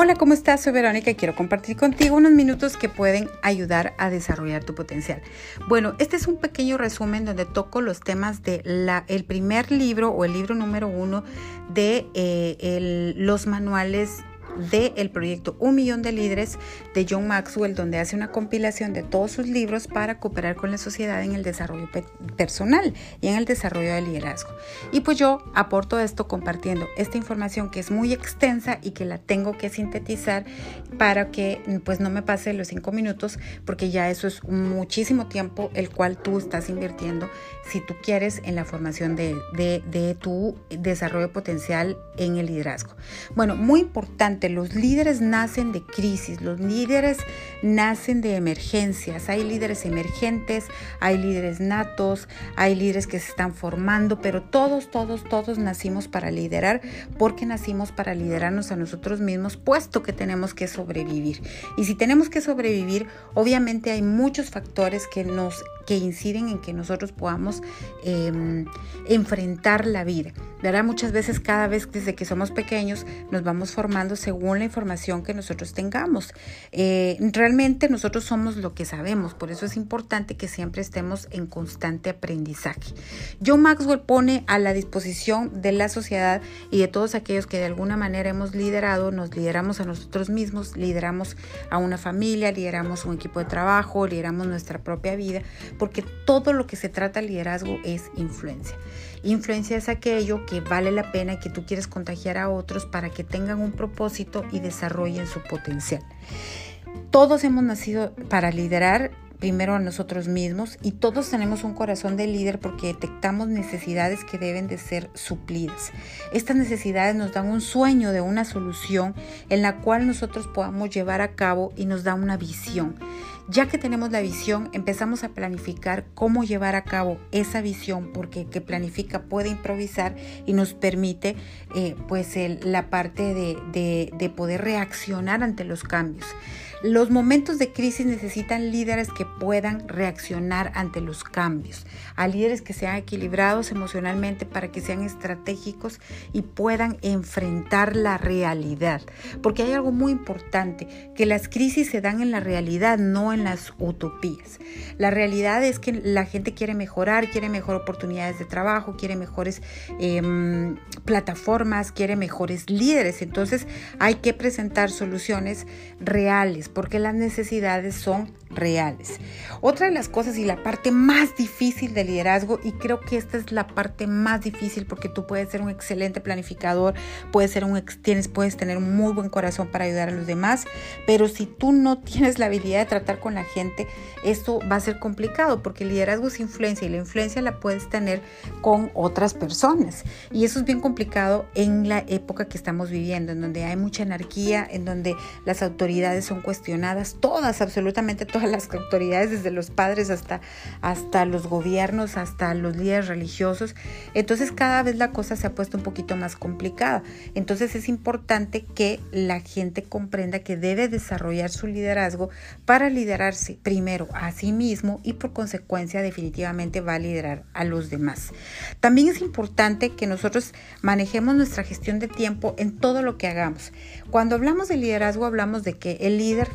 Hola, ¿cómo estás? Soy Verónica y quiero compartir contigo unos minutos que pueden ayudar a desarrollar tu potencial. Bueno, este es un pequeño resumen donde toco los temas de la, el primer libro o el libro número uno de eh, los manuales del proyecto Un Millón de Líderes de John Maxwell, donde hace una compilación de todos sus libros para cooperar con la sociedad en el desarrollo personal y en el desarrollo del liderazgo. Y pues yo aporto esto compartiendo esta información que es muy extensa y que la tengo que sintetizar para que pues no me pase los cinco minutos, porque ya eso es muchísimo tiempo el cual tú estás invirtiendo si tú quieres en la formación de, de tu desarrollo potencial en el liderazgo. Bueno, muy importante los líderes nacen de crisis, los líderes nacen de emergencias. Hay líderes emergentes, hay líderes natos, hay líderes que se están formando, pero todos, todos, todos nacimos para liderar porque nacimos para liderarnos a nosotros mismos, puesto que tenemos que sobrevivir. Y si tenemos que sobrevivir, obviamente hay muchos factores que nos que inciden en que nosotros podamos em, enfrentar la vida. ¿verdad? Muchas veces, cada vez desde que somos pequeños, nos vamos formando según la información que nosotros tengamos. Eh, realmente nosotros somos lo que sabemos, por eso es importante que siempre estemos en constante aprendizaje. John Maxwell pone a la disposición de la sociedad y de todos aquellos que de alguna manera hemos liderado, nos lideramos a nosotros mismos, lideramos a una familia, lideramos un equipo de trabajo, lideramos nuestra propia vida, porque todo lo que se trata de liderazgo es influencia. Influencia es aquello que vale la pena y que tú quieres contagiar a otros para que tengan un propósito y desarrollen su potencial. Todos hemos nacido para liderar primero a nosotros mismos y todos tenemos un corazón de líder porque detectamos necesidades que deben de ser suplidas. Estas necesidades nos dan un sueño de una solución en la cual nosotros podamos llevar a cabo y nos da una visión. Ya que tenemos la visión, empezamos a planificar cómo llevar a cabo esa visión, porque el que planifica puede improvisar y nos permite eh, pues la parte de, de poder reaccionar ante los cambios. Los momentos de crisis necesitan líderes que puedan reaccionar ante los cambios, a líderes que sean equilibrados emocionalmente para que sean estratégicos y puedan enfrentar la realidad. Porque hay algo muy importante, que las crisis se dan en la realidad, no en las utopías. La realidad es que la gente quiere mejorar, quiere mejor oportunidades de trabajo, quiere mejores em, plataformas, quiere mejores líderes. Entonces hay que presentar soluciones reales porque las necesidades son reales. Otra de las cosas y la parte más difícil del liderazgo, y creo que esta es la parte más difícil porque tú puedes ser un excelente planificador, puedes, ser un, tienes, puedes tener un muy buen corazón para ayudar a los demás, pero si tú no tienes la habilidad de tratar con la gente, esto va a ser complicado porque el liderazgo es influencia y la influencia la puedes tener con otras personas. Y eso es bien complicado en la época que estamos viviendo, en donde hay mucha anarquía, en donde las autoridades son cuestionadas, todas, absolutamente todas las autoridades, desde los padres hasta, hasta los gobiernos, hasta los líderes religiosos. Entonces cada vez la cosa se ha puesto un poquito más complicada. Entonces es importante que la gente comprenda que debe desarrollar su liderazgo para liderarse primero a sí mismo y por consecuencia definitivamente va a liderar a los demás. También es importante que nosotros manejemos nuestra gestión de tiempo en todo lo que hagamos. Cuando hablamos de liderazgo hablamos de que el líder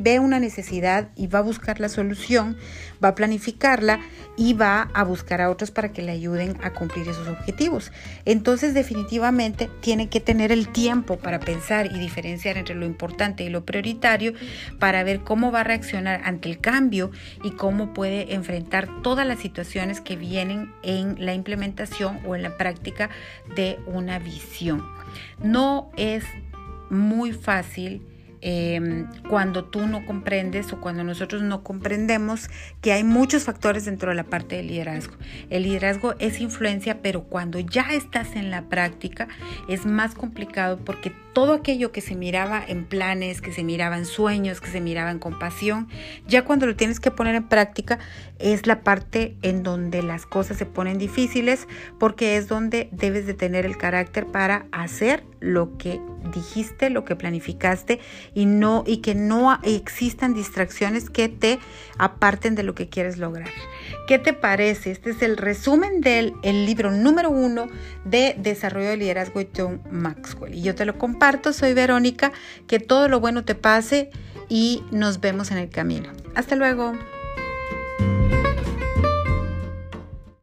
ve una necesidad y va a buscar la solución, va a planificarla y va a buscar a otros para que le ayuden a cumplir esos objetivos. Entonces definitivamente tiene que tener el tiempo para pensar y diferenciar entre lo importante y lo prioritario para ver cómo va a reaccionar ante el cambio y cómo puede enfrentar todas las situaciones que vienen en la implementación o en la práctica de una visión. No es muy fácil Em, cuando tú no comprendes o cuando nosotros no comprendemos que hay muchos factores dentro de la parte del liderazgo. El liderazgo es influencia, pero cuando ya estás en la práctica es más complicado porque todo aquello que se miraba en planes, que se miraba en sueños, que se miraba en compasión, ya cuando lo tienes que poner en práctica es la parte en donde las cosas se ponen difíciles porque es donde debes de tener el carácter para hacer lo que dijiste, lo que planificaste y no y que no existan distracciones que te aparten de lo que quieres lograr. ¿Qué te parece? Este es el resumen del el libro número uno de Desarrollo de Liderazgo de John Maxwell. Y yo te lo comparto, soy Verónica, que todo lo bueno te pase y nos vemos en el camino. Hasta luego.